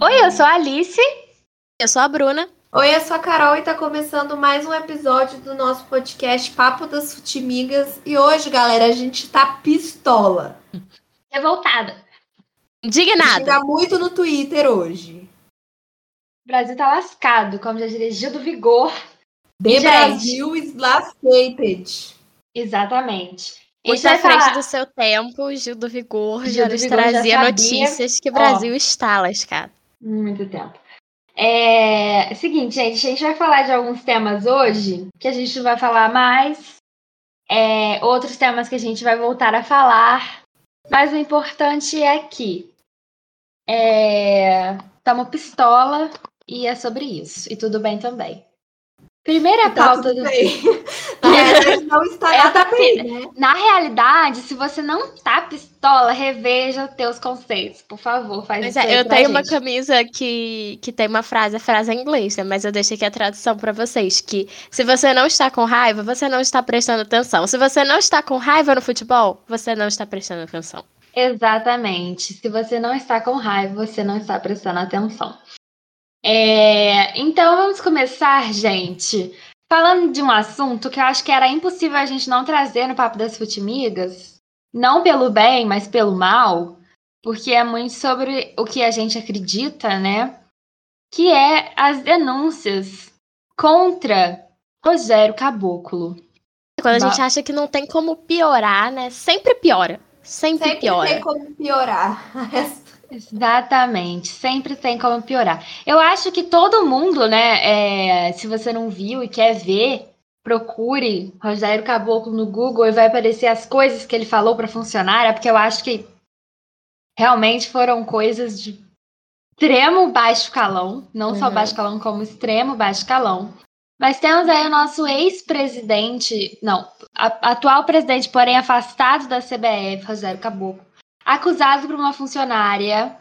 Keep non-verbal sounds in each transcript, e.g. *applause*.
Oi, eu sou a Alice. Eu sou a Bruna. Oi, eu sou a Carol e tá começando mais um episódio do nosso podcast Papo das Futimigas. E hoje, galera, a gente tá pistola. Revoltada. Indignada. Xinga muito no Twitter hoje. O Brasil tá lascado, como já diria Gil do Vigor. The Gente. Brasil is lascated. Exatamente. Muito vai à frente falar- do seu tempo, Gil do Vigor Gil já do nos Vigor já trazia sabia. notícias que o Ó. Brasil está lascado. Muito tempo. É... Seguinte, gente, a gente vai falar de alguns temas hoje que a gente não vai falar mais. É, Outros temas que a gente vai voltar a falar. Mas o importante é que estamos pistola e é sobre isso. E tudo bem também. Primeira Tá pauta do bem. Na *laughs* não está É, nada tá bem, né? Na realidade, se você não tá pistola, reveja teus conceitos, por favor. Faz Mas isso é, aí eu pra tenho uma gente. camisa que, que tem uma frase, a frase em inglês, né? Mas eu deixei aqui a tradução pra vocês, que se você não está com raiva, você não está prestando atenção. Se você não está com raiva no futebol, você não está prestando atenção. Exatamente. Se você não está com raiva, você não está prestando atenção. É, Então vamos começar, gente. Falando de um assunto que eu acho que era impossível a gente não trazer no Papo das Futimigas, não pelo bem, mas pelo mal, porque é muito sobre o que a gente acredita, né? Que é as denúncias contra Rogério Caboclo. Quando a gente acha que não tem como piorar, né? Sempre piora. Sempre, Sempre piora. tem como piorar. Exatamente, sempre tem como piorar. Eu acho que todo mundo, né, é, se você não viu e quer ver, procure Rogério Caboclo no Google e vai aparecer as coisas que ele falou para funcionária, porque eu acho que realmente foram coisas de extremo baixo calão, não só Uhum. baixo calão, como extremo baixo calão. Mas temos aí o nosso ex-presidente, não, a- atual presidente, porém afastado da CBF, Rogério Caboclo acusado por uma funcionária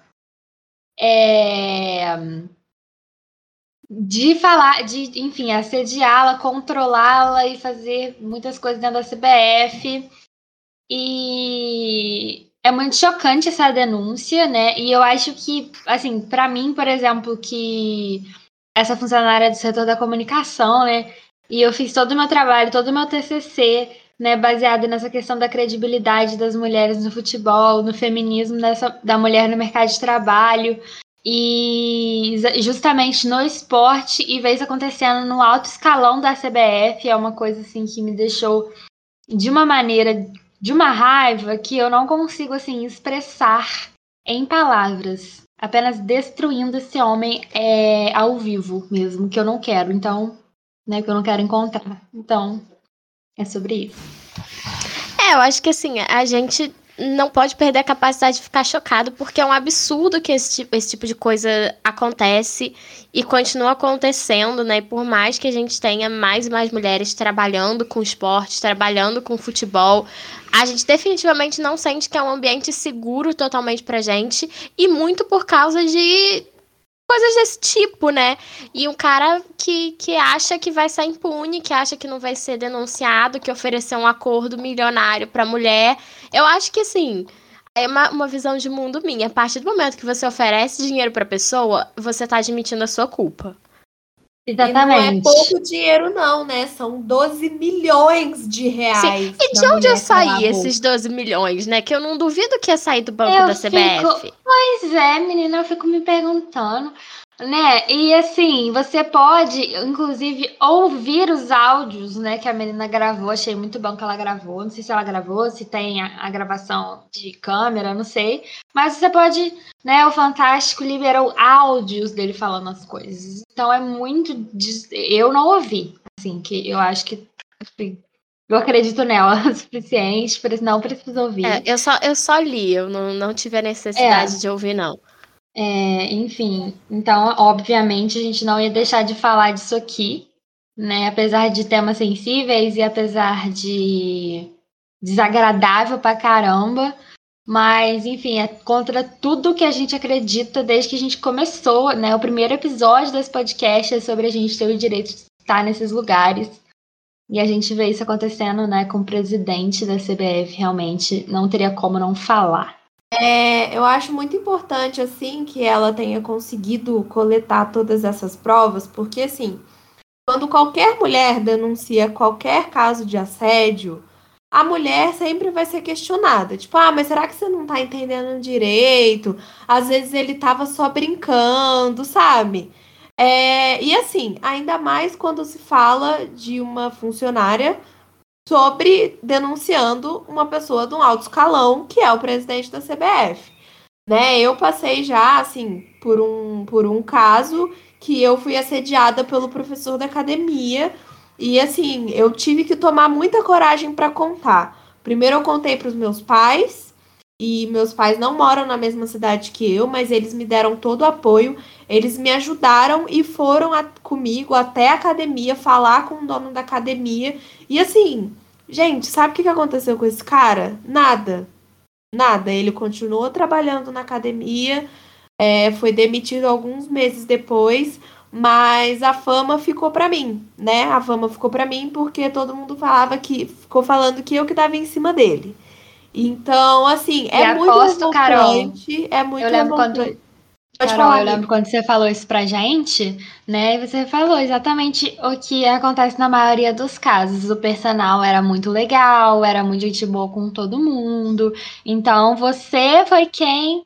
é, de falar, de, enfim, assediá-la, controlá-la e fazer muitas coisas dentro da CBF. E é muito chocante essa denúncia, né? E eu acho que, assim, para mim, por exemplo, que essa funcionária é do setor da comunicação, né? E eu fiz todo o meu trabalho, todo o meu TCC né, baseado nessa questão da credibilidade das mulheres no futebol, no feminismo da mulher no mercado de trabalho. E justamente no esporte e ver isso acontecendo no alto escalão da CBF é uma coisa assim que me deixou de uma maneira de uma raiva que eu não consigo assim expressar em palavras, apenas destruindo esse homem é, ao vivo mesmo, que eu não quero, então, né, que eu não quero encontrar. Então, é sobre isso. É, eu acho que assim, a gente não pode perder a capacidade de ficar chocado, porque é um absurdo que esse, ti- esse tipo de coisa acontece e continua acontecendo, né? E por mais que a gente tenha mais e mais mulheres trabalhando com esporte, trabalhando com futebol, a gente definitivamente não sente que é um ambiente seguro totalmente pra gente, e muito por causa de coisas desse tipo, né? E um cara que, que acha que vai sair impune, que acha que não vai ser denunciado, que ofereceu um acordo milionário pra mulher. Eu acho que, assim, é uma, uma visão de mundo minha. A partir do momento que você oferece dinheiro pra pessoa, você tá admitindo a sua culpa. E não é Exatamente. pouco dinheiro, não, né? São 12 milhões de reais. E de onde mulher ia sair calar a esses 12 milhões, né? Que eu não duvido que ia sair do banco Eu da CBF. fico- Pois é, menina, eu fico me perguntando, né? E assim, você pode, inclusive, ouvir os áudios, né, que a menina gravou. Achei muito bom que ela gravou. Não sei se ela gravou, se tem a, a gravação de câmera, não sei. Mas você pode, né? O Fantástico liberou áudios dele falando as coisas. Então é muito. Eu não ouvi, assim, que eu acho que. assim, eu acredito nela *laughs* o suficiente, não preciso ouvir. É, eu, só, eu só li, eu não, não tive a necessidade É. de ouvir, não. É, enfim, então, obviamente, a gente não ia deixar de falar disso aqui, né? Apesar de temas sensíveis e apesar de desagradável pra caramba. Mas, enfim, é contra tudo que a gente acredita desde que a gente começou, né? O primeiro episódio desse podcast é sobre a gente ter o direito de estar nesses lugares. E a gente vê isso acontecendo, né, com o presidente da CBF, realmente não teria como não falar. É, eu acho muito importante, assim, que ela tenha conseguido coletar todas essas provas, porque, assim, quando qualquer mulher denuncia qualquer caso de assédio, a mulher sempre vai ser questionada. Tipo, ah, mas será que você não tá entendendo direito? Às vezes ele tava só brincando, sabe? É, e assim, ainda mais quando se fala de uma funcionária sobre denunciando uma pessoa de um alto escalão, que é o presidente da CBF. Né? Eu passei já, assim, por um, por um caso que eu fui assediada pelo professor da academia e assim, eu tive que tomar muita coragem para contar. Primeiro eu contei para os meus pais, e meus pais não moram na mesma cidade que eu, mas eles me deram todo o apoio. Eles me ajudaram e foram a, comigo até a academia falar com o dono da academia. E assim, gente, sabe o que aconteceu com esse cara? Nada. Nada. Ele continuou trabalhando na academia, é, foi demitido alguns meses depois, mas a fama ficou para mim, né? A fama ficou para mim porque todo mundo falava que ficou falando que eu que tava em cima dele. Então, assim, é muito aposto, Carol, é muito eu lembro quando Pode Carol, falar, eu lembro quando você falou isso pra gente, né? E você falou exatamente o que acontece na maioria dos casos. O personal era muito legal, era muito gente boa com todo mundo. Então você foi quem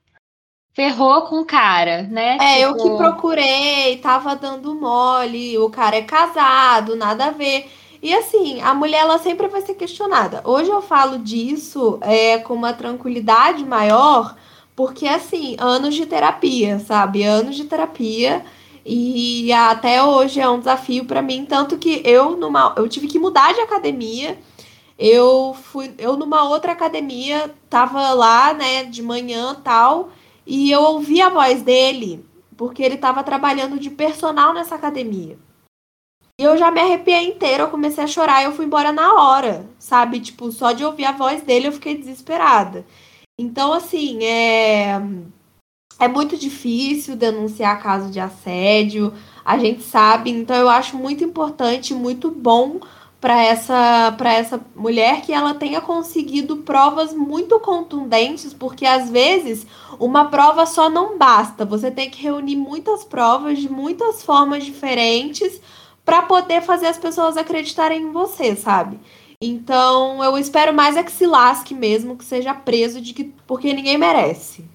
ferrou com o cara, né? É, tipo... eu que procurei, tava dando mole, o cara é casado, nada a ver. E assim, a mulher ela sempre vai ser questionada. Hoje eu falo disso é, com uma tranquilidade maior, porque assim, anos de terapia, sabe? Anos de terapia. E até hoje é um desafio para mim, tanto que eu numa eu tive que mudar de academia. Eu fui eu numa outra academia, tava lá, né, de manhã, tal, e eu ouvi a voz dele, porque ele estava trabalhando de personal nessa academia. E eu já me arrepiei inteira, eu comecei a chorar e eu fui embora na hora, sabe? Tipo, só de ouvir a voz dele eu fiquei desesperada. Então, assim, é. É muito difícil denunciar caso de assédio, a gente sabe, então eu acho muito importante, muito bom para essa para essa mulher que ela tenha conseguido provas muito contundentes, porque às vezes uma prova só não basta. Você tem que reunir muitas provas de muitas formas diferentes para poder fazer as pessoas acreditarem em você, sabe? Então, eu espero mais é que se lasque mesmo, que seja preso de que porque ninguém merece.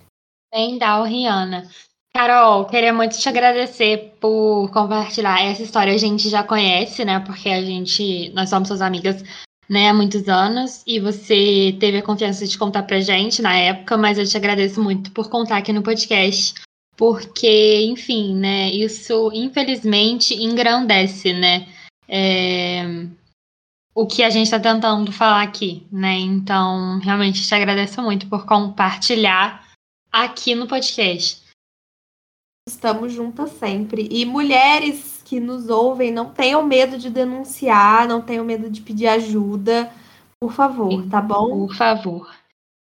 Bem, dá, Rihanna. Carol, queria muito te agradecer por compartilhar essa história. A gente já conhece, né? Porque a gente, nós somos suas amigas, né, há muitos anos, e você teve a confiança de contar pra gente na época, mas eu te agradeço muito por contar aqui no podcast, porque, enfim, né, isso infelizmente engrandece, né? É, o que a gente está tentando falar aqui, né? Então, realmente te agradeço muito por compartilhar aqui no podcast. Estamos juntas sempre. E mulheres que nos ouvem, não tenham medo de denunciar, não tenham medo de pedir ajuda. Por favor, Sim, tá bom? Por favor.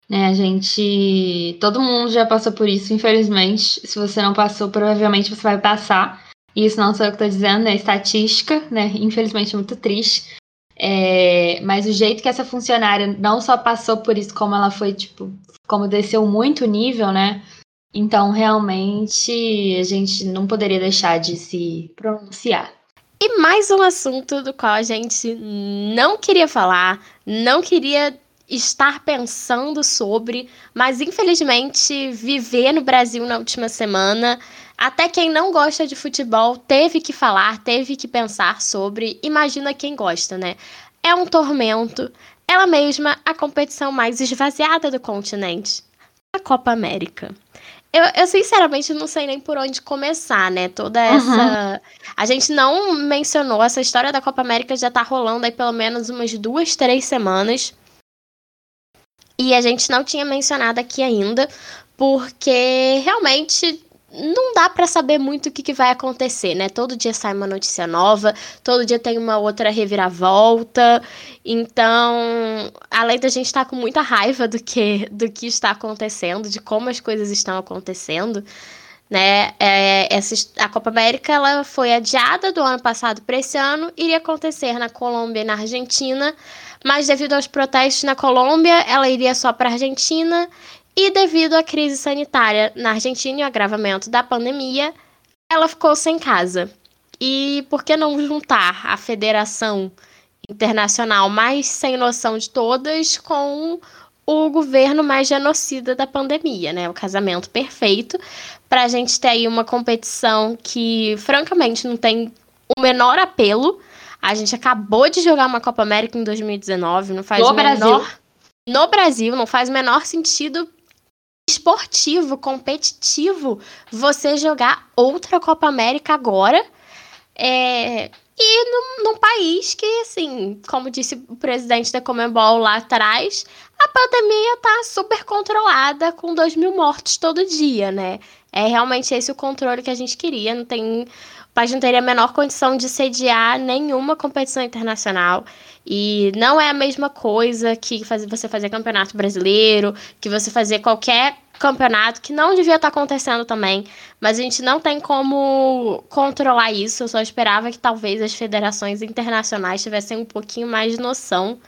Né, a gente. Todo mundo já passou por isso, infelizmente. Se você não passou, provavelmente você vai passar. E isso não sou eu que estou dizendo, é estatística, né? Infelizmente, muito triste. É... Mas o jeito que essa funcionária não só passou por isso, como ela foi, tipo, como desceu muito o nível, né? Então, realmente, a gente não poderia deixar de se pronunciar. E mais um assunto do qual a gente não queria falar, não queria estar pensando sobre, mas infelizmente viver no Brasil na última semana, até quem não gosta de futebol teve que falar, teve que pensar sobre. Imagina quem gosta, né? É um tormento. Ela mesma, a competição mais esvaziada do continente, a Copa América. Eu, eu, sinceramente não sei nem por onde começar, né? Toda essa. Uhum. A gente não mencionou, essa história da Copa América já tá rolando aí pelo menos umas duas, três semanas. E a gente não tinha mencionado aqui ainda, porque realmente não dá para saber muito o que, que, vai acontecer, né? Todo dia sai uma notícia nova, todo dia tem uma outra reviravolta. Então, além da gente estar tá com muita raiva do que, do que está acontecendo, de como as coisas estão acontecendo, né? É, essa, a Copa América ela foi adiada do ano passado para esse ano, iria acontecer na Colômbia e na Argentina, mas devido aos protestos na Colômbia, ela iria só para a Argentina E devido à crise sanitária na Argentina e o agravamento da pandemia, ela ficou sem casa. E por que não juntar a federação internacional mais sem noção de todas com o governo mais genocida da pandemia, né? O casamento perfeito, para a gente ter aí uma competição que, francamente, não tem o menor apelo. A gente acabou de jogar uma Copa América em 2019, não faz no o menor. Brasil. No Brasil, não faz o menor sentido esportivo, competitivo, você jogar outra Copa América agora. É, e num, num, país que, assim, como disse o presidente da Comembol lá atrás, a pandemia tá super controlada com 2 mil mortos todo dia, né? É realmente esse o controle que a gente queria. Não tem, país não teria a menor condição de sediar nenhuma competição internacional. E não é a mesma coisa que fazer, você fazer campeonato brasileiro, que você fazer qualquer campeonato, que não devia estar tá acontecendo também. Mas a gente não tem como controlar isso. Eu só esperava que talvez as federações internacionais tivessem um pouquinho mais de noção.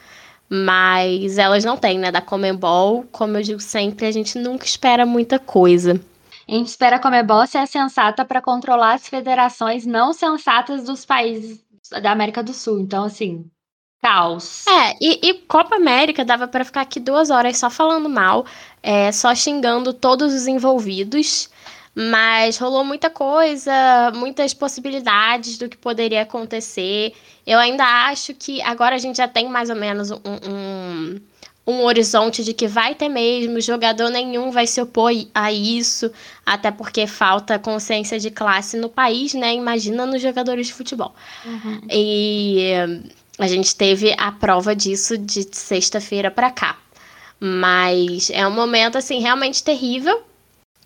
Mas elas não têm, né? Da Comembol, como eu digo sempre, a gente nunca espera muita coisa. A gente espera a Comebol ser sensata para controlar as federações não sensatas dos países da América do Sul. Então, assim, caos. É, e, e Copa América dava para ficar aqui duas horas só falando mal, é, só xingando todos os envolvidos. Mas rolou muita coisa, muitas possibilidades do que poderia acontecer. Eu ainda acho que agora a gente já tem mais ou menos um, um, um horizonte de que vai ter mesmo, jogador nenhum vai se opor a isso, até porque falta consciência de classe no país, né? Imagina nos jogadores de futebol. Uhum. E a gente teve a prova disso de sexta-feira para cá. Mas é um momento, assim, realmente terrível.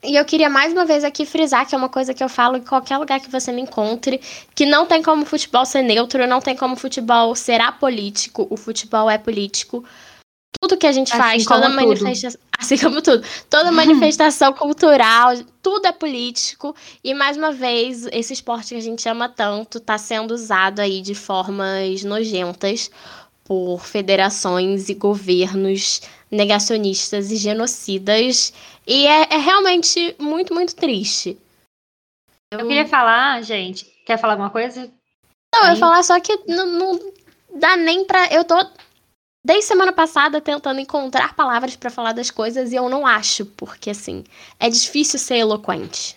E eu queria mais uma vez aqui frisar que é uma coisa que eu falo em qualquer lugar que você me encontre, que não tem como futebol ser neutro, não tem como futebol ser apolítico, o futebol é político. Tudo que a gente assim faz, toda manifestação, assim como tudo, toda manifestação *laughs* cultural, tudo é político. E mais uma vez, esse esporte que a gente ama tanto está sendo usado aí de formas nojentas por federações e governos negacionistas e genocidas. E é, é realmente muito, muito triste. Eu... eu... queria falar, gente. Quer falar alguma coisa? Não, Aí? eu ia falar só que não, não dá nem pra. Eu tô desde semana passada tentando encontrar palavras para falar das coisas e eu não acho, porque assim, é difícil ser eloquente.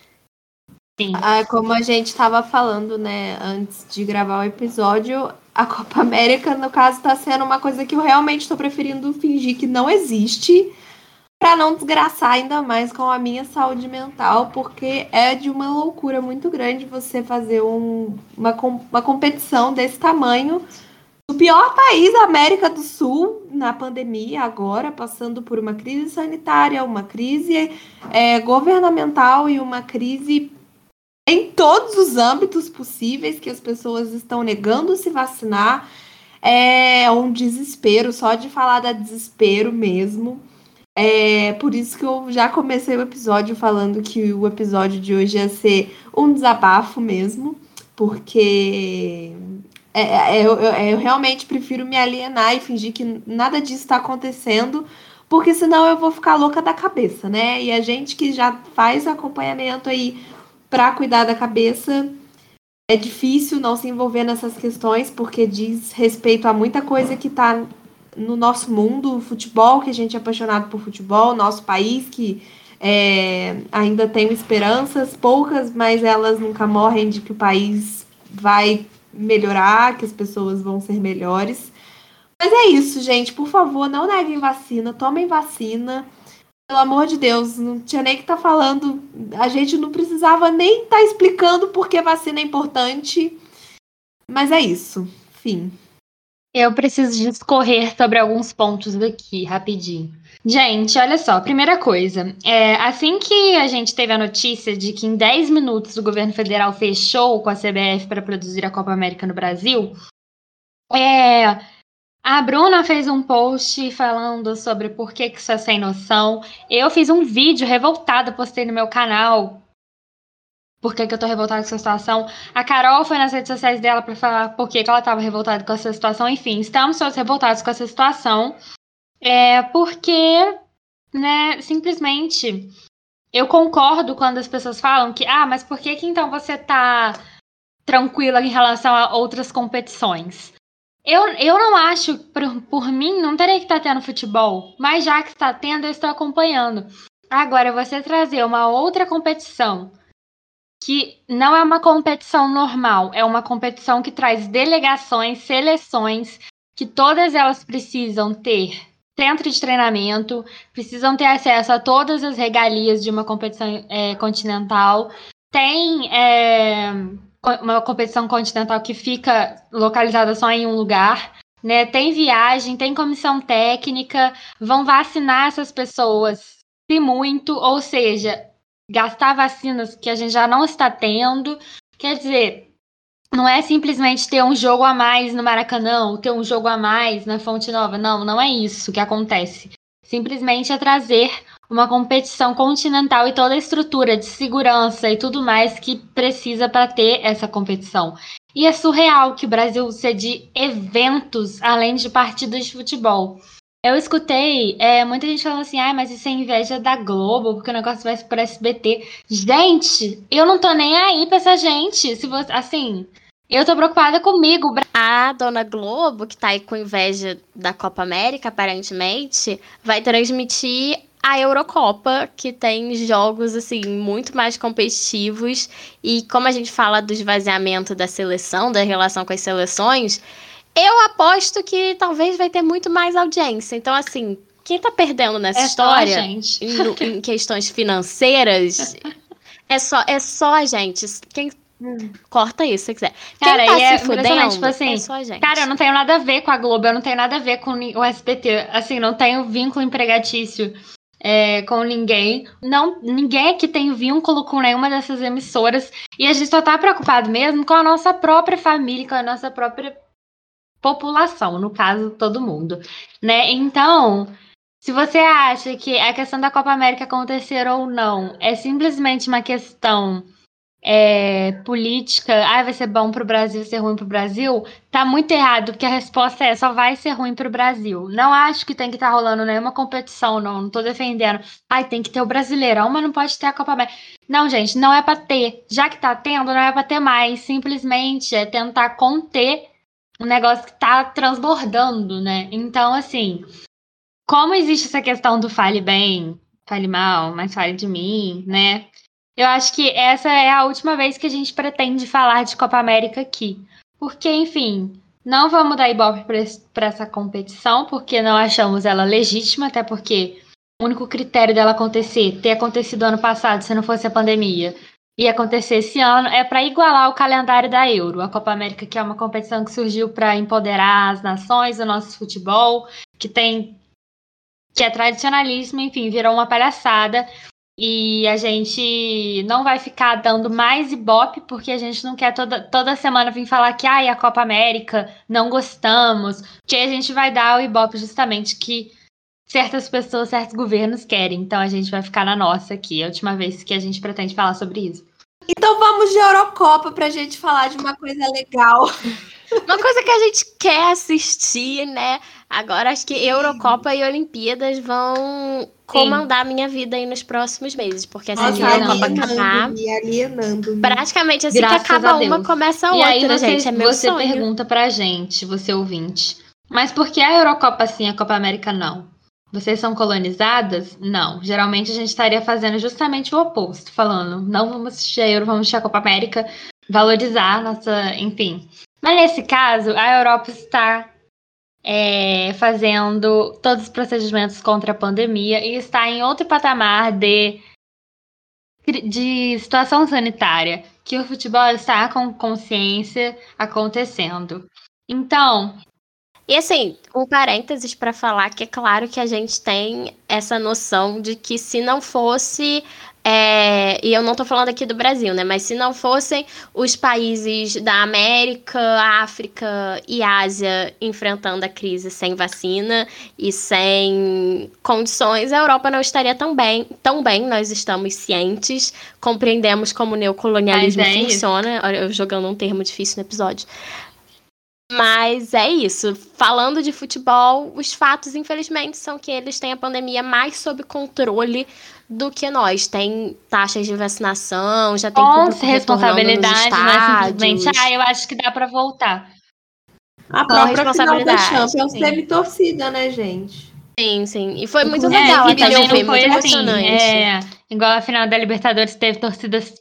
Sim. Ah, como a gente estava falando, né, antes de gravar o episódio, a Copa América, no caso, está sendo uma coisa que eu realmente estou preferindo fingir que não existe, para não desgraçar ainda mais com a minha saúde mental, porque é de uma loucura muito grande você fazer um, uma, uma competição desse tamanho o pior país da América do Sul na pandemia, agora passando por uma crise sanitária, uma crise é, governamental e uma crise em todos os âmbitos possíveis que as pessoas estão negando se vacinar. É um desespero, só de falar da desespero mesmo. É por isso que eu já comecei o episódio falando que o episódio de hoje ia ser um desabafo mesmo, porque é, é, é, eu, eu, eu, realmente prefiro me alienar e fingir que nada disso está acontecendo, porque senão eu vou ficar louca da cabeça, né? E a gente que já faz acompanhamento aí para cuidar da cabeça, é difícil não se envolver nessas questões, porque diz respeito a muita coisa que está no nosso mundo, futebol, que a gente é apaixonado por futebol, nosso país que é, ainda tem esperanças, poucas, mas elas nunca morrem de que o país vai melhorar, que as pessoas vão ser melhores. Mas é isso, gente. Por favor, não neguem vacina, tomem vacina. Pelo amor de Deus, não tinha nem que estar tá falando. A gente não precisava nem estar tá explicando por que vacina é importante. Mas é isso. Fim. Eu preciso discorrer sobre alguns pontos aqui, rapidinho. Gente, olha só, primeira coisa, é, assim que a gente teve a notícia de que em 10 minutos o governo federal fechou com a CBF para produzir a Copa América no Brasil, é, a Bruna fez um post falando sobre por que, que isso é sem noção. Eu fiz um vídeo revoltada, postei no meu canal. Por que, que eu tô revoltada com essa situação? A Carol foi nas redes sociais dela para falar por que, que ela estava revoltada com essa situação. Enfim, estamos todos revoltados com essa situação. É porque né, simplesmente eu concordo quando as pessoas falam que, ah, mas por que que então você tá tranquila em relação a outras competições? Eu, eu não acho, por, por mim, não teria que estar tá tendo futebol, mas já que está tendo, eu estou acompanhando. Agora, você trazer uma outra competição que não é uma competição normal, é uma competição que traz delegações, seleções, que todas elas precisam ter centro de treinamento, precisam ter acesso a todas as regalias de uma competição é, continental. Tem é, uma competição continental que fica localizada só em um lugar. Né? Tem viagem, tem comissão técnica, vão vacinar essas pessoas, se muito, ou seja, gastar vacinas que a gente já não está tendo. Quer dizer, não é simplesmente ter um jogo a mais no Maracanã, ou ter um jogo a mais na Fonte Nova. Não, não é isso que acontece. Simplesmente é trazer uma competição continental e toda a estrutura de segurança e tudo mais que precisa para ter essa competição. E é surreal que o Brasil cede eventos além de partidas de futebol. Eu escutei é, muita gente falando assim, ah, mas isso é inveja da Globo, porque o negócio vai para SBT. Gente, eu não tô nem aí pra essa gente. Se você, assim, eu tô preocupada comigo. A dona Globo, que tá aí com inveja da Copa América, aparentemente, vai transmitir a Eurocopa, que tem jogos assim muito mais competitivos e como a gente fala do esvaziamento da seleção, da relação com as seleções, eu aposto que talvez vai ter muito mais audiência. Então assim, quem tá perdendo nessa é história em, em, questões financeiras *laughs* é só é só a gente. Quem Corta isso se quiser. Cara, Quem tá é fudendo, tipo assim, é só a gente. Cara, eu não tenho nada a ver com a Globo, eu não tenho nada a ver com o SBT. Assim, não tenho vínculo empregatício é, com ninguém. Não, ninguém aqui tem vínculo com nenhuma dessas emissoras. E a gente só tá preocupado mesmo com a nossa própria família, com a nossa própria população, no caso, todo mundo. Né? Então, se você acha que a questão da Copa América acontecer ou não é simplesmente uma questão é, política, ah, vai ser bom para o Brasil, ser ruim para o Brasil, tá muito errado, porque a resposta é só vai ser ruim para o Brasil. Não acho que tem que estar tá rolando nenhuma competição, não, não tô defendendo. Ai, tem que ter o Brasileirão, mas não pode ter a Copa América. Não, gente, não é para ter. Já que tá tendo, não é para ter mais. Simplesmente é tentar conter um negócio que tá transbordando, né? Então, assim, como existe essa questão do fale bem, fale mal, mas fale de mim, né? Eu acho que essa é a última vez que a gente pretende falar de Copa América aqui. Porque, enfim, não vamos dar ibope para essa competição, porque não achamos ela legítima, até porque o único critério dela acontecer, ter acontecido ano passado, se não fosse a pandemia, e acontecer esse ano, é para igualar o calendário da Euro, a Copa América, que é uma competição que surgiu para empoderar as nações, o nosso futebol, que tem que é tradicionalismo, enfim, virou uma palhaçada. E a gente não vai ficar dando mais ibope, porque a gente não quer toda, toda semana vir falar que ai, a Copa América não gostamos. Que a gente vai dar o ibope justamente que certas pessoas, certos governos querem. Então a gente vai ficar na nossa aqui. A última vez que a gente pretende falar sobre isso. Então vamos de Eurocopa pra gente falar de uma coisa legal. *laughs* Uma coisa que a gente quer assistir, né? Agora acho que Eurocopa e Olimpíadas vão comandar a minha vida aí nos próximos meses, porque assim Nossa, que a Eurocopa acabar, alienando praticamente assim Graças que acaba uma começa a outra, e aí você, gente, é meu você sonho. pergunta pra gente, você ouvinte, mas por que a Eurocopa sim, a Copa América não? Vocês são colonizadas? Não. Geralmente a gente estaria fazendo justamente o oposto, falando, não vamos assistir a Euro, vamos assistir a Copa América, valorizar nossa, enfim. Mas nesse caso, a Europa está é, fazendo todos os procedimentos contra a pandemia e está em outro patamar de, de situação sanitária, que o futebol está com consciência acontecendo. Então. E assim, um parênteses para falar que é claro que a gente tem essa noção de que se não fosse é, e eu não estou falando aqui do Brasil, né? Mas se não fossem os países da América, África e Ásia enfrentando a crise sem vacina e sem condições, a Europa não estaria tão bem. Tão bem, nós estamos cientes, compreendemos como o neocolonialismo é funciona. Olha, eu jogando um termo difícil no episódio. Mas é isso. Falando de futebol, os fatos, infelizmente, são que eles têm a pandemia mais sob controle do que nós. Tem taxas de vacinação, já tem Com responsabilidade, não é simplesmente, ah, eu acho que dá para voltar. A própria responsabilidade. Final da Champions teve torcida, né, gente? Sim, sim. E foi muito é, legal até ver, foi muito assim, emocionante. É, igual a final da Libertadores teve torcidas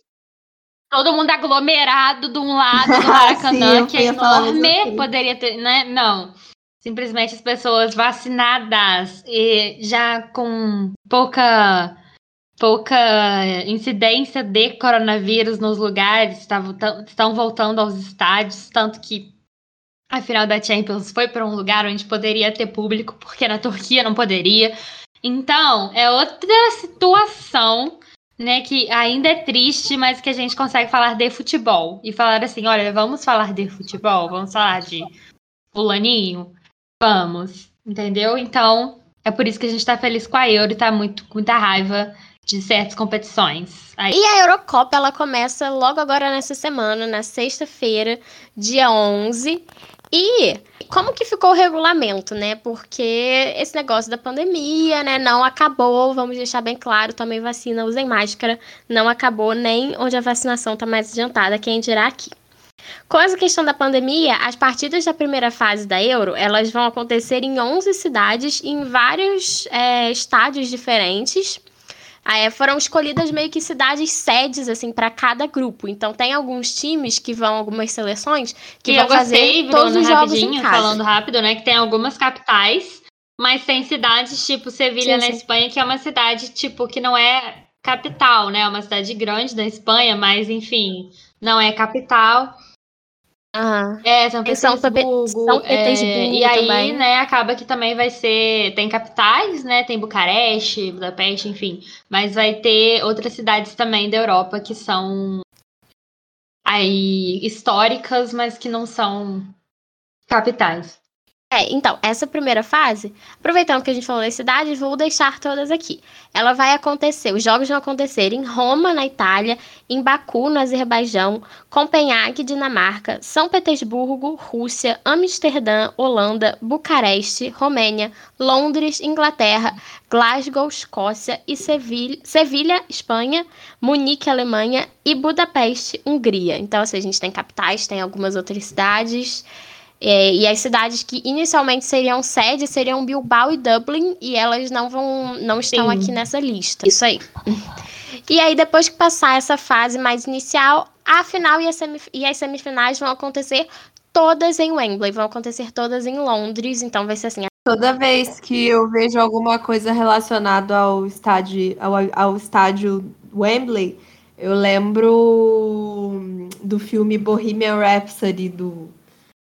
todo mundo aglomerado de um lado do *laughs* Maracanã, Sim, que é enorme, poderia ter, né? Não. Simplesmente as pessoas vacinadas e já com pouca pouca incidência de coronavírus nos lugares, estavam, estão voltando aos estádios, tanto que a final da Champions foi para um lugar onde poderia ter público, porque na Turquia não poderia. Então, é outra situação né, que ainda é triste, mas que a gente consegue falar de futebol. E falar assim, olha, vamos falar de futebol, vamos falar de fulaninho, vamos, entendeu? Então, é por isso que a gente tá feliz com a Euro e tá muito, com muita raiva de certas competições. Aí. E a Eurocopa, ela começa logo agora nessa semana, na sexta-feira, dia 11. E como que ficou o regulamento, né? Porque esse negócio da pandemia, né, não acabou, vamos deixar bem claro, também vacina, usem máscara, não acabou nem onde a vacinação está mais adiantada, quem dirá aqui. Com essa questão da pandemia, as partidas da primeira fase da Euro, elas vão acontecer em 11 cidades, em vários é, estádios diferentes, Aí foram escolhidas meio que cidades sedes, assim, para cada grupo. Então tem alguns times que vão, algumas seleções, que e vão fazer todos os jogos em casa. Falando rápido, né, que tem algumas capitais, mas tem cidades tipo Sevilha na Espanha, que é uma cidade, tipo, que não é capital, né? É uma cidade grande da Espanha, mas enfim, não é capital. Uhum. É, São Petersburgo. São Petersburgo é, e aí, também. né, acaba que também vai ser. Tem capitais, né? Tem Bucareste, Budapeste, enfim. Mas vai ter outras cidades também da Europa que são aí históricas, mas que não são capitais. É, então, essa primeira fase, aproveitando que a gente falou das cidades, vou deixar todas aqui. Ela vai acontecer, os jogos vão acontecer em Roma, na Itália, em Baku, no Azerbaijão, Copenhague, Dinamarca, São Petersburgo, Rússia, Amsterdã, Holanda, Bucareste, Romênia, Londres, Inglaterra, Glasgow, Escócia e Sevilha, Sevilha, Espanha, Munique, Alemanha e Budapeste, Hungria. Então, assim, a gente tem capitais, tem algumas outras cidades. É, e as cidades que inicialmente seriam sede seriam Bilbao e Dublin, e elas não vão não estão Sim. aqui nessa lista. Isso aí. E aí, depois que passar essa fase mais inicial, a final e, semif e as semifinais vão acontecer todas em Wembley, vão acontecer todas em Londres, então vai ser assim. Toda vez que eu vejo alguma coisa relacionada ao estádio, ao, ao estádio Wembley, eu lembro do filme Bohemian Rhapsody do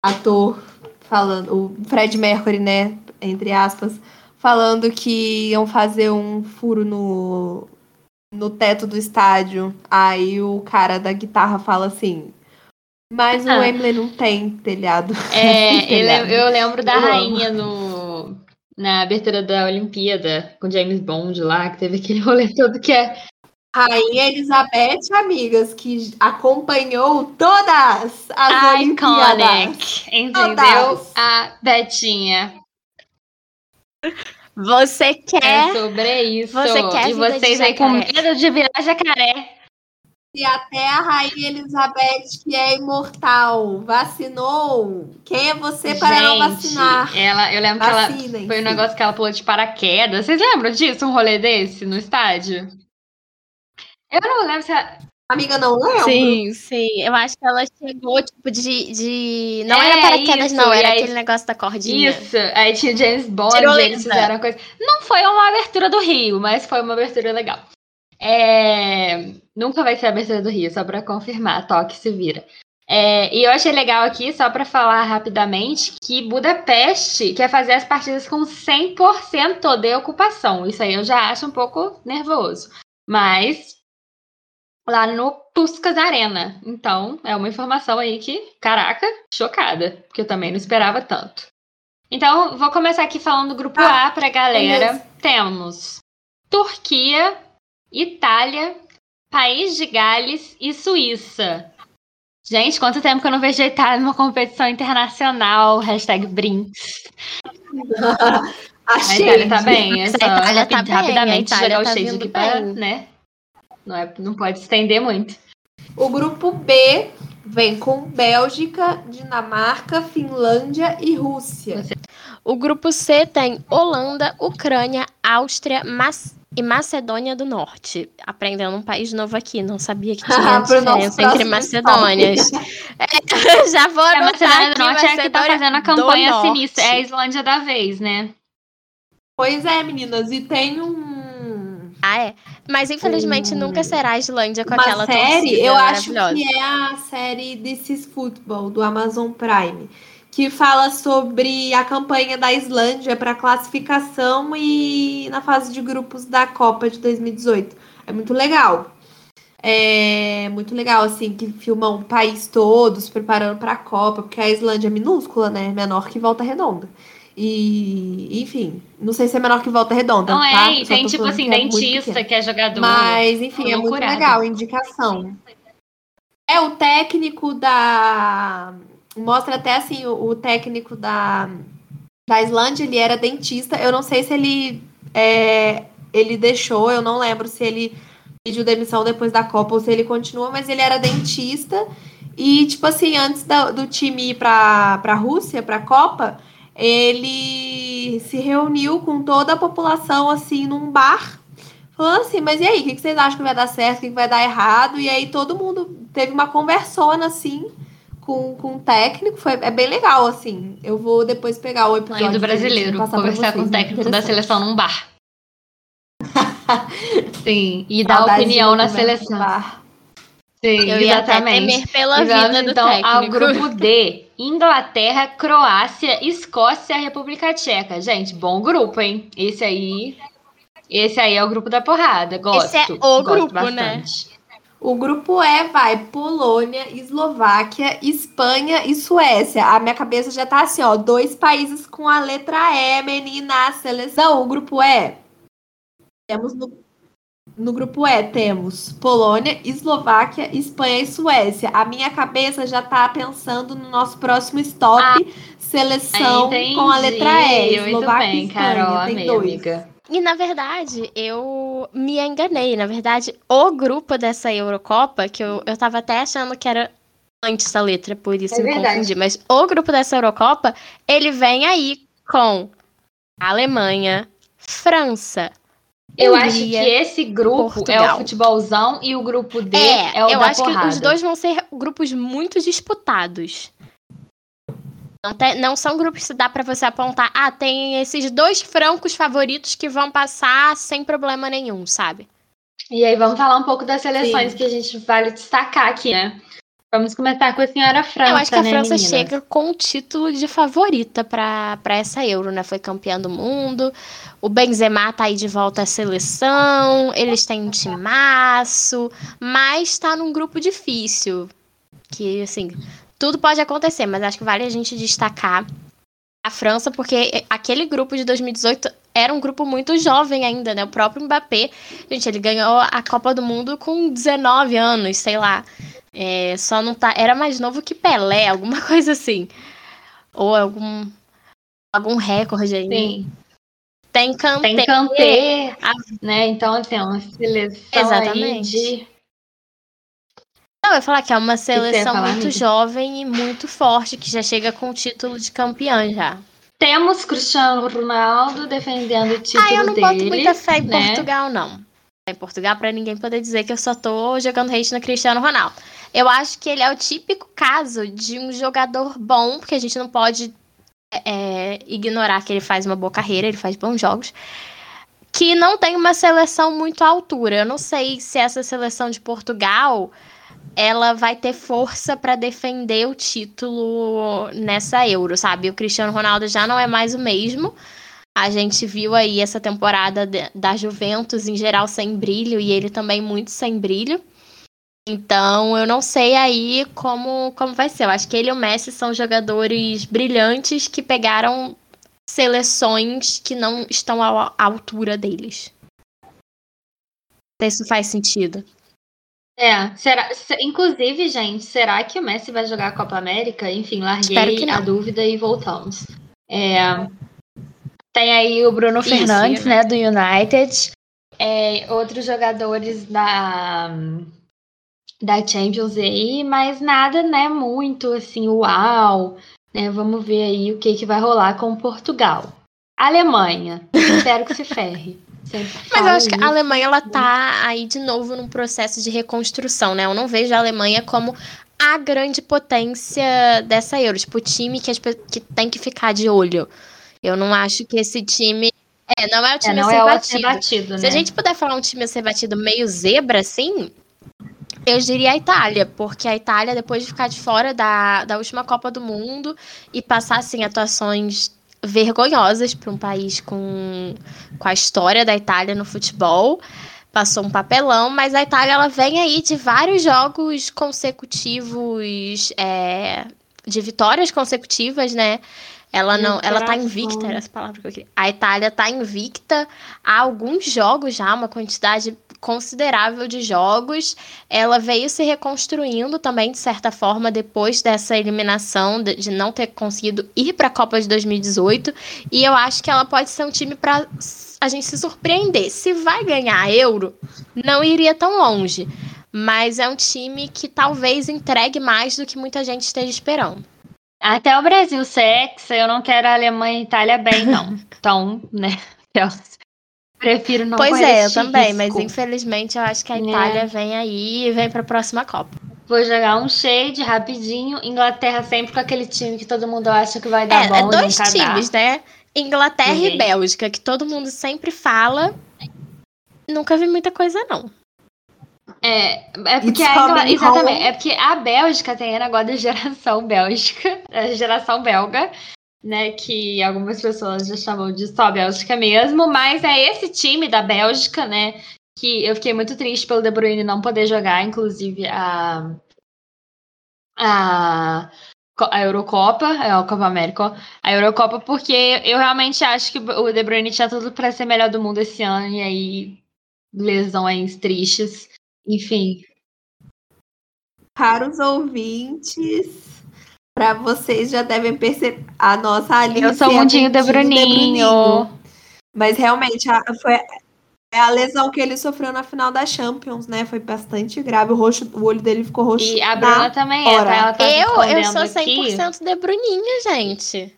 ator falando, o Fred Mercury, né, entre aspas, falando que iam fazer um furo no, no teto do estádio. Aí o cara da guitarra fala assim: Mas ah. o Emily não tem telhado. É, *laughs* telhado. eu lembro da eu rainha no, na abertura da Olimpíada, com James Bond lá, que teve aquele rolê *laughs* todo que é Rainha Elizabeth, amigas, que acompanhou todas as Iconic, Olimpíadas. entendeu? Todas. A Betinha. Você quer. É sobre isso. Você quer e vocês aí com medo de virar jacaré. Se até a Rainha Elizabeth, que é imortal, vacinou, quem é você Gente, para não vacinar? Ela, eu lembro que ela foi um negócio que ela pulou de paraquedas. Vocês lembram disso? Um rolê desse no estádio? Eu não lembro se ela... Amiga, não lembro. Sim, sim. Eu acho que ela chegou, tipo, de. de... Não é, era paraquedas, isso. não, era aí... aquele negócio da cordinha. Isso. Aí tinha James Bond, eles fizeram coisa. Não foi uma abertura do Rio, mas foi uma abertura legal. É... Nunca vai ser a abertura do Rio, só pra confirmar. Toque se vira. É, e eu achei legal aqui, só para falar rapidamente, que Budapeste quer fazer as partidas com 100% de ocupação. Isso aí eu já acho um pouco nervoso. Mas lá no Puskas Arena. Então, é uma informação aí que, caraca, chocada, porque eu também não esperava tanto. Então, vou começar aqui falando do grupo ah, A pra galera. É Temos Turquia, Itália, País de Gales e Suíça. Gente, quanto tempo que eu não vejo a Itália numa competição internacional? Hashtag Brinks. A *laughs* A Itália tá bem. Só a Itália tá rapid- bem, a rapidamente Itália jogar o tá shade vindo aqui pra, bem. né? Não, é, não pode estender muito. O grupo B vem com Bélgica, Dinamarca, Finlândia e Rússia. O grupo C tem Holanda, Ucrânia, Áustria Mas- e Macedônia do Norte. Aprendendo um país novo aqui, não sabia que *laughs* tinha nosso diferença entre Macedônias. *laughs* É, já vou É, a anotar Macedônia aqui, do Norte é a que tá Macedônia fazendo a campanha sinistra. É a Islândia da vez, né? Pois é, meninas, e tem um Ah, é. Mas infelizmente Um- nunca será a Islândia com uma aquela série, eu acho que é a série This is Football do Amazon Prime, que fala sobre a campanha da Islândia para classificação e na fase de grupos da Copa de 2018. É muito legal. É muito legal, assim, que filmam o país todo se preparando para a Copa, porque a Islândia é minúscula, né? Menor que Volta Redonda. E, enfim, não sei se é menor que Volta Redonda. Não tá? é, e tem tipo assim, que é dentista que é jogador. Mas, enfim, é muito legal a indicação. É o técnico da. Mostra até assim, o, o técnico da, da Islândia, ele era dentista. Eu não sei se ele é, ele deixou, eu não lembro se ele pediu demissão depois da Copa ou se ele continua, mas ele era dentista. E, tipo assim, antes da- do time ir pra, pra Rússia, pra Copa, ele se reuniu com toda a população, assim, num bar falando assim, mas e aí, o que vocês acham que vai dar certo, o que vai dar errado? E aí todo mundo teve uma conversona, assim, com, com o técnico, foi, é bem legal, assim. Eu vou depois pegar o episódio. Sonho do brasileiro, conversar com vocês, o muito técnico da seleção num bar. *laughs* Sim, e dar opinião na seleção. bar. Sim, Eu ia até exatamente. temer pela E vamos, vida do então ao técnico. grupo D: Inglaterra, Croácia, Escócia República Tcheca. Gente, bom grupo, hein? Esse aí. Esse aí é o grupo da porrada. Gosto. Esse é o gosto grupo, né? bastante. O grupo E vai Polônia, Eslováquia, Espanha e Suécia. A minha cabeça já tá assim, ó, dois países com a letra E, menina, seleção. O grupo E temos no, no grupo E temos Polônia, Eslováquia, Espanha e Suécia. A minha cabeça já tá pensando no nosso próximo stop, Ah, seleção Entendi. com a letra E. Eslováquia bem, e Espanha. Carol, tem amei, dois. amiga. E na verdade, eu me enganei. Na verdade, o grupo dessa Eurocopa, que eu, eu tava até achando que era antes da letra, por isso É me verdade. confundi. Mas o grupo dessa Eurocopa, ele vem aí com Alemanha, França. Eu acho que esse grupo é Portugal. o futebolzão e o grupo D É, é, o eu da acho porrada. que os dois vão ser grupos muito disputados. Não, te- não são grupos que dá pra você apontar, ah, tem esses dois francos favoritos que vão passar sem problema nenhum, sabe? E aí, vamos falar um pouco das seleções Sim. que a gente vale destacar aqui, né? Vamos começar com a senhora França, Eu acho que a né, França meninas? chega com o título de favorita pra essa Euro, né? Foi campeã do mundo. O Benzema tá aí de volta à seleção. Eles têm um timaço, mas tá num grupo difícil. Que, assim, tudo pode acontecer, mas acho que vale a gente destacar a França, porque aquele grupo de 2018 era um grupo muito jovem ainda, né? O próprio Mbappé, gente, ele ganhou a Copa do Mundo com 19 anos, sei lá. É, só não tá. Era mais novo que Pelé, *laughs* alguma coisa assim. Ou algum. Algum recorde aí. Sim, Tem Kanté. tem Kanté, a- né? Então, assim, é uma seleção Exatamente. aí de... Não, eu ia falar que é uma seleção muito jovem e muito forte, que já chega com o título de campeã já. Temos Cristiano Ronaldo defendendo o título ah, eu não dele. boto muita fé em né? Portugal, não. Em Portugal, pra ninguém poder dizer que eu só tô jogando hate no Cristiano Ronaldo. Eu acho que ele é o típico caso de um jogador bom, porque a gente não pode é, ignorar que ele faz uma boa carreira, ele faz bons jogos, que não tem uma seleção muito à altura. Eu não sei se essa seleção de Portugal ela vai ter força para defender o título nessa Euro, sabe? O Cristiano Ronaldo já não é mais o mesmo. A gente viu aí essa temporada da Juventus em geral sem brilho e ele também muito sem brilho. Então, eu não sei aí como, como vai ser. Eu acho que ele e o Messi são jogadores brilhantes que pegaram seleções que não estão à altura deles. Isso faz sentido. É, será, inclusive, gente, será que o Messi vai jogar a Copa América? Enfim, larguei a dúvida e voltamos. É, tem aí o Bruno Isso, Fernandes, né, do United. É, outros jogadores da, da Champions aí, mas nada, né, muito assim, uau. Né, vamos ver aí o que, que vai rolar com Portugal. Alemanha, espero que se ferre. *laughs* Mas eu acho que a Alemanha ela tá aí de novo num processo de reconstrução, né? Eu não vejo a Alemanha como a grande potência dessa Euro, tipo, o time que, as, que tem que ficar de olho. Eu não acho que esse time. É, não é o time é, a ser, é batido. ser batido. né? Se a né? gente puder falar um time a ser batido meio zebra, assim, eu diria a Itália, porque a Itália, depois de ficar de fora da, da última Copa do Mundo e passar, assim, atuações vergonhosas para um país com, com a história da Itália no futebol. Passou um papelão, mas a Itália ela vem aí de vários jogos consecutivos, é, de vitórias consecutivas, né? Ela não, ela tá invicta, era essa palavra que eu queria. A Itália tá invicta há alguns jogos já, uma quantidade considerável de jogos. Ela veio se reconstruindo também, de certa forma, depois dessa eliminação, de, não ter conseguido ir para a Copa de 2018. E eu acho que ela pode ser um time para a gente se surpreender. Se vai ganhar a Euro, não iria tão longe. Mas é um time que talvez entregue mais do que muita gente esteja esperando. Até o Brasil sexa, eu não quero a Alemanha e a Itália bem, não. *laughs* Então, né? *laughs* Prefiro não Pois é, eu também, risco. mas infelizmente eu acho que a né? Itália é. vem aí e vem para a próxima Copa. Vou jogar um shade rapidinho. Inglaterra sempre com aquele time que todo mundo acha que vai dar é, bom. É dois times, né? Inglaterra e Bélgica, que todo mundo sempre fala. Nunca vi muita coisa, não. É, é porque a, exatamente, é porque a Bélgica tem a negócio da geração *laughs* Bélgica, a geração belga, né, que algumas pessoas já chamam de só Bélgica mesmo, mas é esse time da Bélgica, né, que eu fiquei muito triste pelo De Bruyne não poder jogar, inclusive a a, a Eurocopa, é a Copa América, a Eurocopa, porque eu realmente acho que o De Bruyne tinha tudo para ser melhor do mundo esse ano e aí lesões tristes, enfim. Caros ouvintes, para vocês já devem perceber a nossa Alice. Eu sou o Mundinho de Bruninho. Mas realmente a, foi é a lesão que ele sofreu na final da Champions, né? Foi bastante grave. O, roxo, o olho dele ficou roxo. E a Bruna também é, tá? Ela tá eu, eu sou 100% aqui. de Bruninho, gente.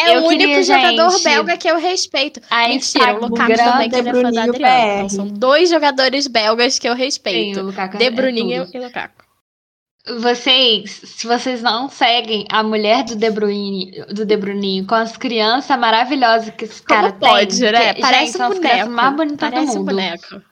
É eu o único queria, jogador gente, belga que eu respeito. Aí Mentira, o Lukaku também, que ele é fã da Adriana. Então, são dois jogadores belgas que eu respeito. Sim, de Bruninho é e Lukaku vocês, se vocês não seguem a mulher do De Bruyne, do De Bruninho com as crianças maravilhosas que esse cara Como pode, tem, né? Que, Parece gente, um boneco. mais bonitas Parece do mundo. Um boneco.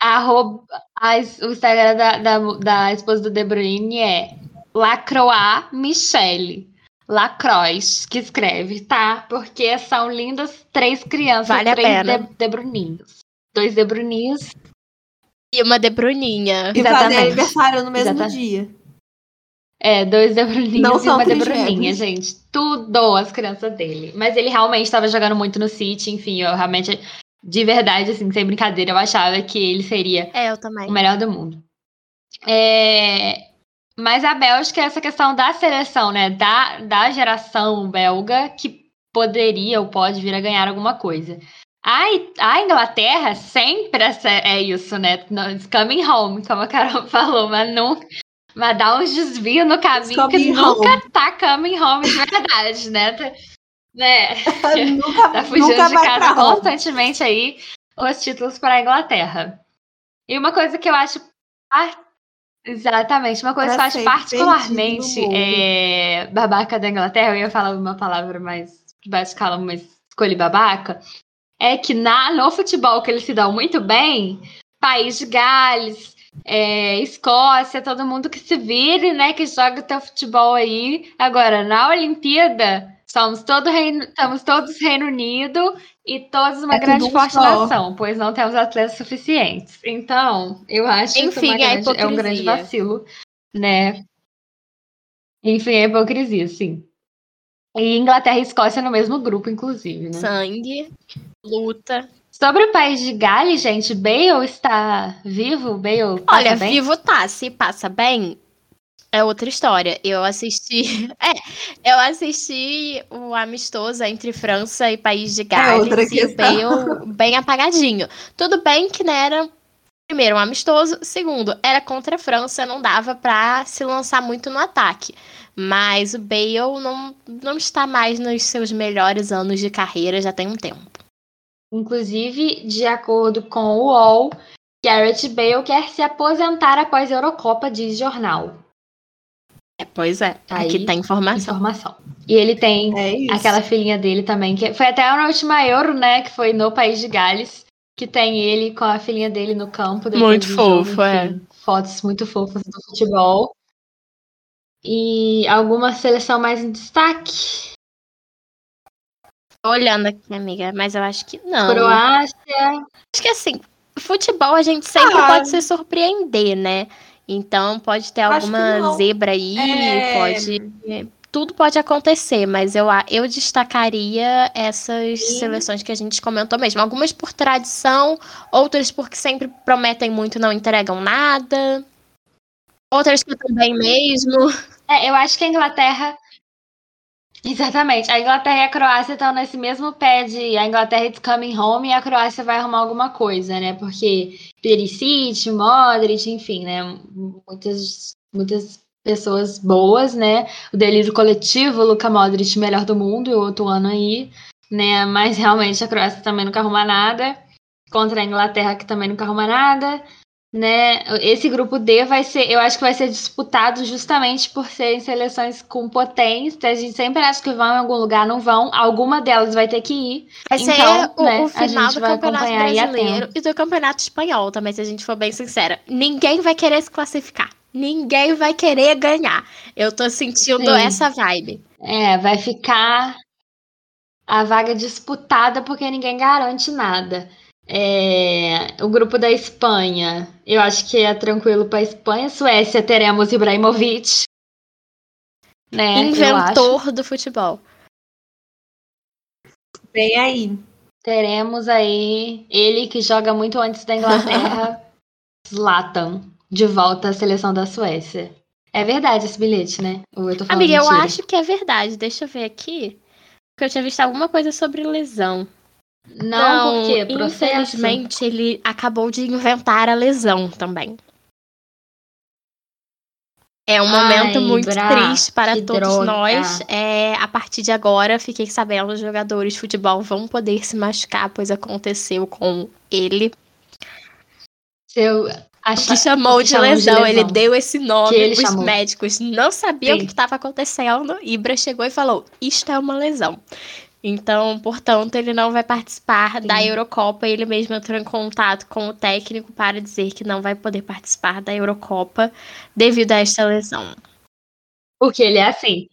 Arroba, a, o Instagram da, da, da esposa do De Bruyne é Lacroix Michelle. Lacroix, que escreve, tá? Porque são lindas três crianças, vale três de, de Bruninhos. Dois De Bruninhos e uma de Bruninha. E Exatamente. fazer aniversário no mesmo Exatamente. dia. É, dois de Bruninhas e uma de Bruninha, gente. Tudo as crianças dele. Mas ele realmente estava jogando muito no City, enfim, eu realmente, de verdade, assim, sem brincadeira, eu achava que ele seria é, eu também. o melhor do mundo. É, mas a Bélgica é essa questão da seleção, né? Da, da geração belga que poderia ou pode vir a ganhar alguma coisa. A, a Inglaterra sempre é isso, né? It's coming home, como a Carol *laughs* falou, mas não. Mas dá uns desvios no caminho que nunca home. tá coming home de verdade, né? Tá, *laughs* né? nunca, tá fugindo de casa constantemente aí os títulos para a Inglaterra. E uma coisa que eu acho. Exatamente, uma coisa pra que eu acho particularmente é, babaca da Inglaterra, eu ia falar uma palavra mais de escala, mas escolhi babaca é que na, no futebol que eles se dão muito bem, País de Gales, é, Escócia, todo mundo que se vire, né, que joga teu futebol aí. Agora, na Olimpíada, somos todo reino, estamos todos Reino Unido e todos uma é grande forte nação, pois não temos atletas suficientes. Então, eu acho Enfim, que é, grande, é um grande vacilo, né? Enfim, é hipocrisia, sim. E Inglaterra e Escócia no mesmo grupo, inclusive, né? Sangue, luta. Sobre o país de Gales, gente, Bale está vivo? Bale passa Olha, bem? vivo tá, se passa bem, é outra história. Eu assisti. *laughs* É, eu assisti o amistoso entre França e País de Gales outra e. Bale bem apagadinho. Tudo bem que né, era primeiro um amistoso, segundo, era contra a França, não dava pra se lançar muito no ataque. Mas o Bale não, não está mais nos seus melhores anos de carreira, já tem um tempo. Inclusive, de acordo com o UOL, Gareth Bale quer se aposentar após a Eurocopa, diz jornal. É, pois é, Aí, aqui tá informação. Informação. E ele tem É aquela filhinha dele também, que foi até na última Euro, né? Que foi no país de Gales, que tem ele com a filhinha dele no campo. Muito do jogo, fofo, é. Fotos muito fofas do futebol. E alguma seleção mais em destaque? Olhando aqui, amiga, mas eu acho que não. Croácia. Acho que assim, futebol a gente sempre Ah. pode se surpreender, né? Então pode ter Acho alguma zebra aí, É. pode. Tudo pode acontecer, mas eu, eu destacaria essas Sim. seleções que a gente comentou mesmo. Algumas por tradição, outras porque sempre prometem muito e não entregam nada. Outras que também mesmo. É, eu acho que a Inglaterra. Exatamente. A Inglaterra e a Croácia estão nesse mesmo pé de a Inglaterra is coming home e a Croácia vai arrumar alguma coisa, né? Porque Perisic, Modric, enfim, né? Muitas, muitas pessoas boas, né? O delírio coletivo, o Luka Modric, melhor do mundo, o outro ano aí, né? Mas realmente a Croácia também nunca arruma nada. Contra a Inglaterra, que também nunca arruma nada né? Esse grupo D vai ser, eu acho que vai ser disputado justamente por serem seleções com potência. A gente sempre acha que vão em algum lugar, não vão. Alguma delas vai ter que ir. Vai ser Então, o, né, o final do Campeonato Brasileiro e do Campeonato Espanhol também, se a gente for bem sincera. Ninguém vai querer se classificar. Ninguém vai querer ganhar. Eu tô sentindo Sim. essa vibe. É, vai ficar a vaga disputada porque ninguém garante nada. É, o grupo da Espanha, eu acho que é tranquilo para Espanha. Suécia, teremos Ibrahimovic. Né, eu. Inventor do futebol. Vem aí. Teremos aí ele que joga muito antes da Inglaterra, *laughs* Zlatan, de volta à seleção da Suécia. É verdade esse bilhete, né? Ou eu tô falando Amiga, eu mentira? acho que é verdade. Deixa eu ver aqui. Porque eu tinha visto alguma coisa sobre lesão. Não, por quê? Processo? infelizmente, ele acabou de inventar a lesão também. É um momento Ai, muito Bra, triste para todos droga. nós. É, a partir de agora, fiquei sabendo, os jogadores de futebol vão poder se machucar, pois aconteceu com ele. Eu Que chamou de chamam de lesão. Ele lesão. deu esse nome. Que Os chamou. médicos não sabiam o Sim. que estava acontecendo. Ibra chegou e falou: Isto é uma lesão. Então, portanto, ele não vai participar da Sim. Eurocopa. Ele mesmo entrou em contato com o técnico para dizer que não vai poder participar da Eurocopa devido a esta lesão. Porque ele é assim.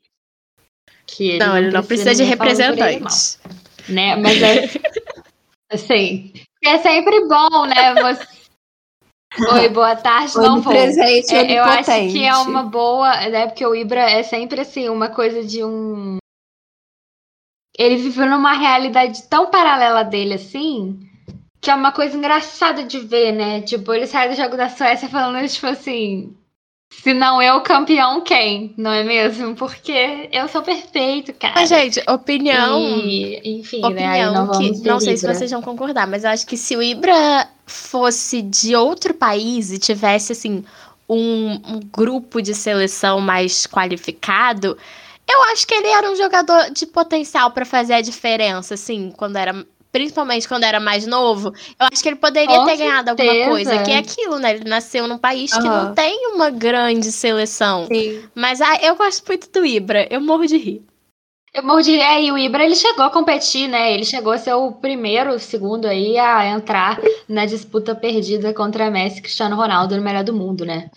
Que não, ele não precisa de ele, não, representantes. né? Mas é *laughs* assim. É sempre bom, né? Você... Oi, boa tarde, não vou. Onipresente, É, eu acho que é uma boa, né? Porque o Ibra é sempre assim, uma coisa de um. Ele viveu numa realidade tão paralela dele assim, que é uma coisa engraçada de ver, né? Tipo, ele sai do jogo da Suécia falando, tipo assim. Se não eu, campeão, quem? Não é mesmo? Porque eu sou perfeito, cara. Mas, gente, opinião. E, enfim, né? Opinião não vamos que não sei se vocês vão concordar, mas eu acho que se o Ibra fosse de outro país e tivesse assim um, um grupo de seleção mais qualificado, eu acho que ele era um jogador de potencial pra fazer a diferença, assim, quando era principalmente quando era mais novo. Eu acho que ele poderia Com ter ganhado alguma certeza. coisa, que é aquilo, né? Ele nasceu num país que Aham. não tem uma grande seleção. Sim. Mas ah, eu gosto muito do Ibra, eu morro de rir. Eu mordi, é, e o Ibra ele chegou a competir, né? Ele chegou a ser o primeiro, o segundo aí a entrar na disputa perdida contra Messi e Cristiano Ronaldo no melhor do mundo, né?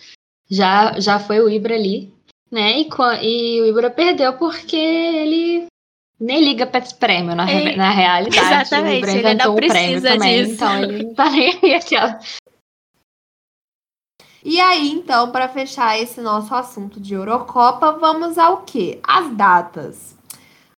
Já, já foi o Ibra ali, né? E, e o Ibra perdeu porque ele nem liga pra esse prêmio, na, re- É, na realidade. exatamente, o Ibra ele não inventou o prêmio precisa também, disso. então ele não tá nem aí *laughs* aquela. E aí, então, para fechar esse nosso assunto de Eurocopa, vamos ao quê? As datas.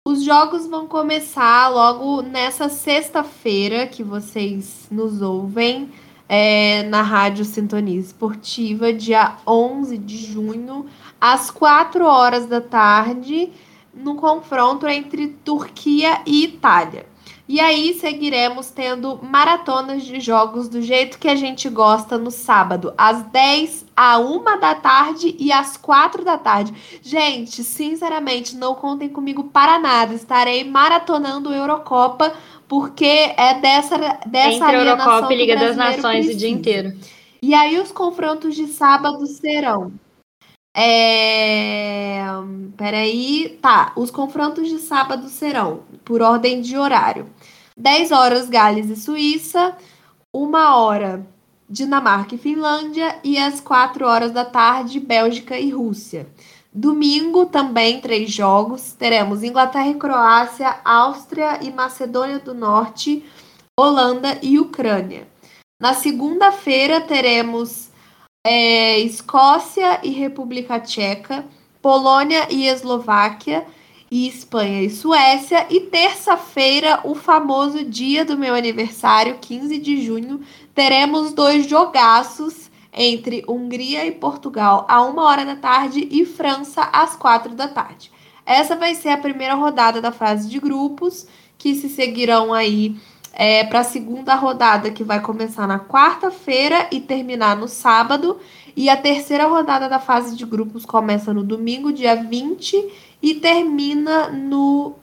Os Os jogos vão começar logo nessa sexta-feira que vocês nos ouvem é, na Rádio Sintonia Esportiva, dia 11 de junho, às 4 horas da tarde, no confronto entre Turquia e Itália. E aí seguiremos tendo maratonas de jogos do jeito que a gente gosta no sábado, às 10, à 1 da tarde e às 4 da tarde. Gente, sinceramente, não contem comigo para nada. Estarei maratonando Eurocopa porque é dessa dessa Entre Eurocopa e Liga das Nações precisa. o dia inteiro. E aí os confrontos de sábado serão é... Peraí. Tá, os confrontos de sábado serão, por ordem de horário: 10 horas Gales e Suíça, 1 hora Dinamarca e Finlândia, e às 4 horas da tarde Bélgica e Rússia. Domingo também três jogos. Teremos Inglaterra e Croácia, Áustria e Macedônia do Norte, Holanda e Ucrânia. Na segunda-feira teremos é, Escócia e República Tcheca, Polônia e Eslováquia, e Espanha e Suécia. E terça-feira, o famoso dia do meu aniversário, 15 de junho, teremos dois jogaços entre Hungria e Portugal a uma hora da tarde e França às quatro da tarde. Essa vai ser a primeira rodada da fase de grupos, que se seguirão aí é, para a segunda rodada, que vai começar na quarta-feira e terminar no sábado. E a terceira rodada da fase de grupos começa no domingo, dia 20, e termina no.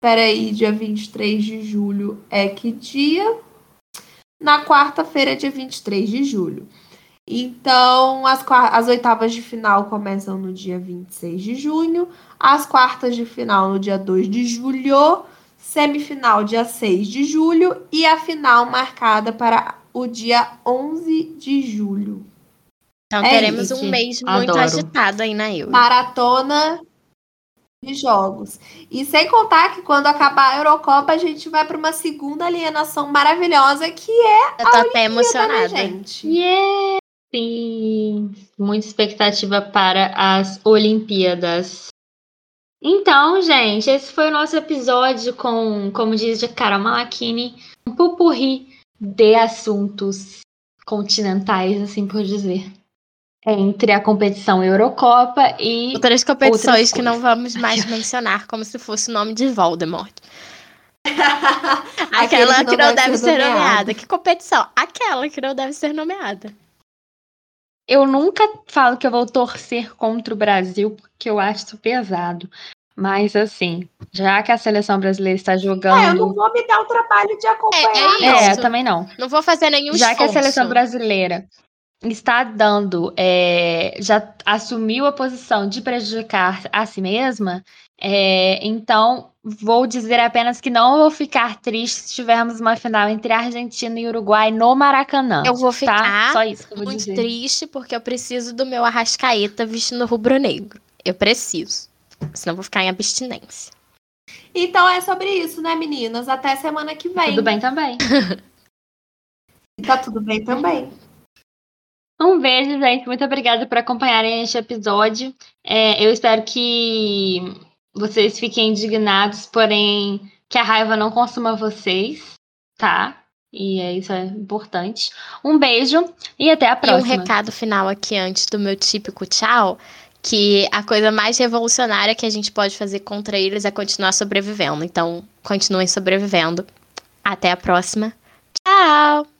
Peraí, dia 23 de julho é que dia? Na quarta-feira, dia 23 de julho. Então, as, as oitavas de final começam no dia 26 de junho, as quartas de final no dia 2 de julho semifinal dia 6 de julho e a final marcada para o dia 11 de julho. Então é teremos isso. um mês muito Adoro. agitado aí na Euro. Maratona de jogos. E sem contar que quando acabar a Eurocopa, a gente vai para uma segunda alienação maravilhosa que é Eu tô a até emocionada. Né, gente. Yeah! Sim, muita expectativa para as Olimpíadas. Então, gente, esse foi o nosso episódio com, como diz a Carol Malachini, um pupurri de assuntos continentais, assim por dizer. Entre a competição Eurocopa e. Outras competições que não vamos mais mencionar, como se fosse o nome de Voldemort. *laughs* Aquela que não deve ser nomeada. nomeada. Que competição? Aquela que não deve ser nomeada. Eu nunca falo que eu vou torcer contra o Brasil, porque eu acho isso pesado. Mas, assim, já que a seleção brasileira está jogando. É, eu não vou me dar o trabalho de acompanhar. É, é, é também não. Não vou fazer nenhum Já esforço. que a seleção brasileira está dando, é, já assumiu a posição de prejudicar a si mesma, é, então vou dizer apenas que não vou ficar triste se tivermos uma final entre Argentina e Uruguai no Maracanã. Eu vou tá? ficar tá? Só isso que eu vou muito dizer. triste porque eu preciso do meu Arrascaeta vestindo rubro-negro. Eu preciso. Senão eu vou ficar em abstinência. Então é sobre isso, né, meninas? Até semana que vem. Tudo bem também. *laughs* tá tudo bem também. Um beijo, gente. Muito obrigada por acompanharem este episódio. É, eu espero que vocês fiquem indignados, porém que a raiva não consuma vocês, tá? E é isso é importante. Um beijo e até a próxima. E um recado final aqui antes do meu típico tchau, que a coisa mais revolucionária que a gente pode fazer contra eles é continuar sobrevivendo. Então, continuem sobrevivendo. Até a próxima. Tchau!